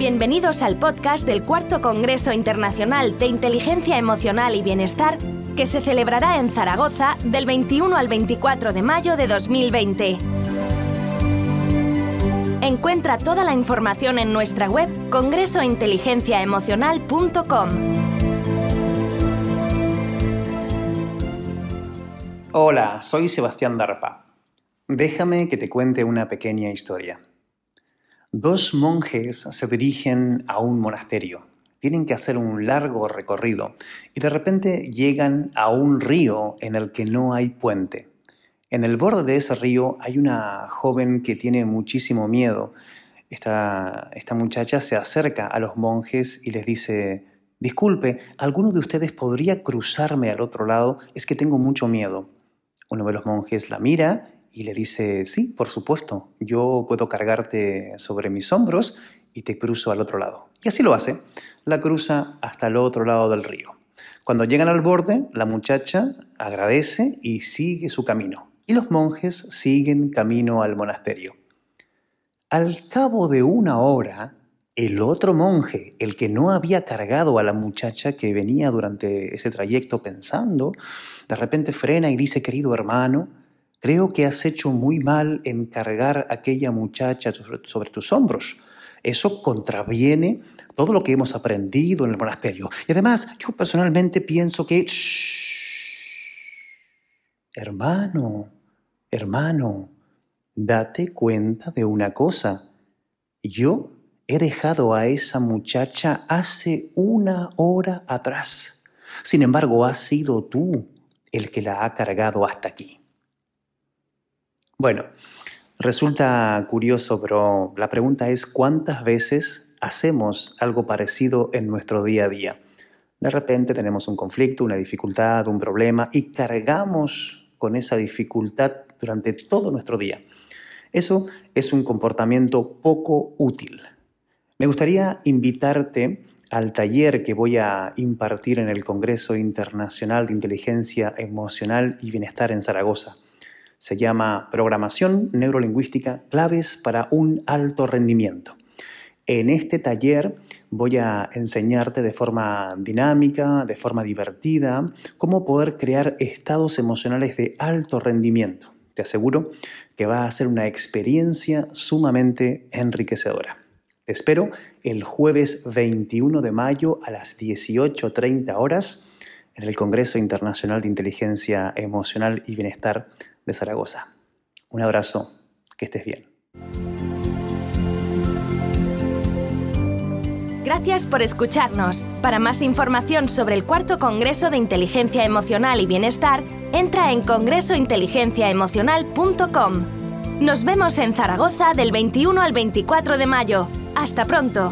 Bienvenidos al podcast del Cuarto Congreso Internacional de Inteligencia Emocional y Bienestar que se celebrará en Zaragoza del 21 al 24 de mayo de 2020. Encuentra toda la información en nuestra web congresointeligenciaemocional.com. Hola, soy Sebastián Darpa. Déjame que te cuente una pequeña historia. Dos monjes se dirigen a un monasterio. Tienen que hacer un largo recorrido y de repente llegan a un río en el que no hay puente. En el borde de ese río hay una joven que tiene muchísimo miedo. Esta, muchacha se acerca a los monjes y les dice, disculpe, ¿alguno de ustedes podría cruzarme al otro lado? Es que tengo mucho miedo. Uno de los monjes la mira y le dice, sí, por supuesto, yo puedo cargarte sobre mis hombros y te cruzo al otro lado. Y así lo hace, la cruza hasta el otro lado del río. Cuando llegan al borde, la muchacha agradece y sigue su camino. Y los monjes siguen camino al monasterio. Al cabo de una hora, el otro monje, el que no había cargado a la muchacha que venía durante ese trayecto pensando, de repente frena y dice, querido hermano, Creo que has hecho muy mal en cargar a aquella muchacha sobre tus hombros. Eso contraviene todo lo que hemos aprendido en el monasterio. Y además, yo personalmente pienso que... Hermano, hermano, date cuenta de una cosa. Yo he dejado a esa muchacha hace una hora atrás. Sin embargo, has sido tú el que la ha cargado hasta aquí. Bueno, resulta curioso, pero la pregunta es cuántas veces hacemos algo parecido en nuestro día a día. De repente tenemos un conflicto, una dificultad, un problema y cargamos con esa dificultad durante todo nuestro día. Eso es un comportamiento poco útil. Me gustaría invitarte al taller que voy a impartir en el Congreso Internacional de Inteligencia Emocional y Bienestar en Zaragoza. Se llama Programación Neurolingüística, claves para un alto rendimiento. En este taller voy a enseñarte de forma dinámica, de forma divertida, cómo poder crear estados emocionales de alto rendimiento. Te aseguro que va a ser una experiencia sumamente enriquecedora. Te espero el jueves 21 de mayo a las 18.30 horas en el Congreso Internacional de Inteligencia Emocional y Bienestar de Zaragoza. Un abrazo, que estés bien. Gracias por escucharnos. Para más información sobre el cuarto Congreso de Inteligencia Emocional y Bienestar, entra en congresointeligenciaemocional.com. Nos vemos en Zaragoza del 21 al 24 de mayo. Hasta pronto.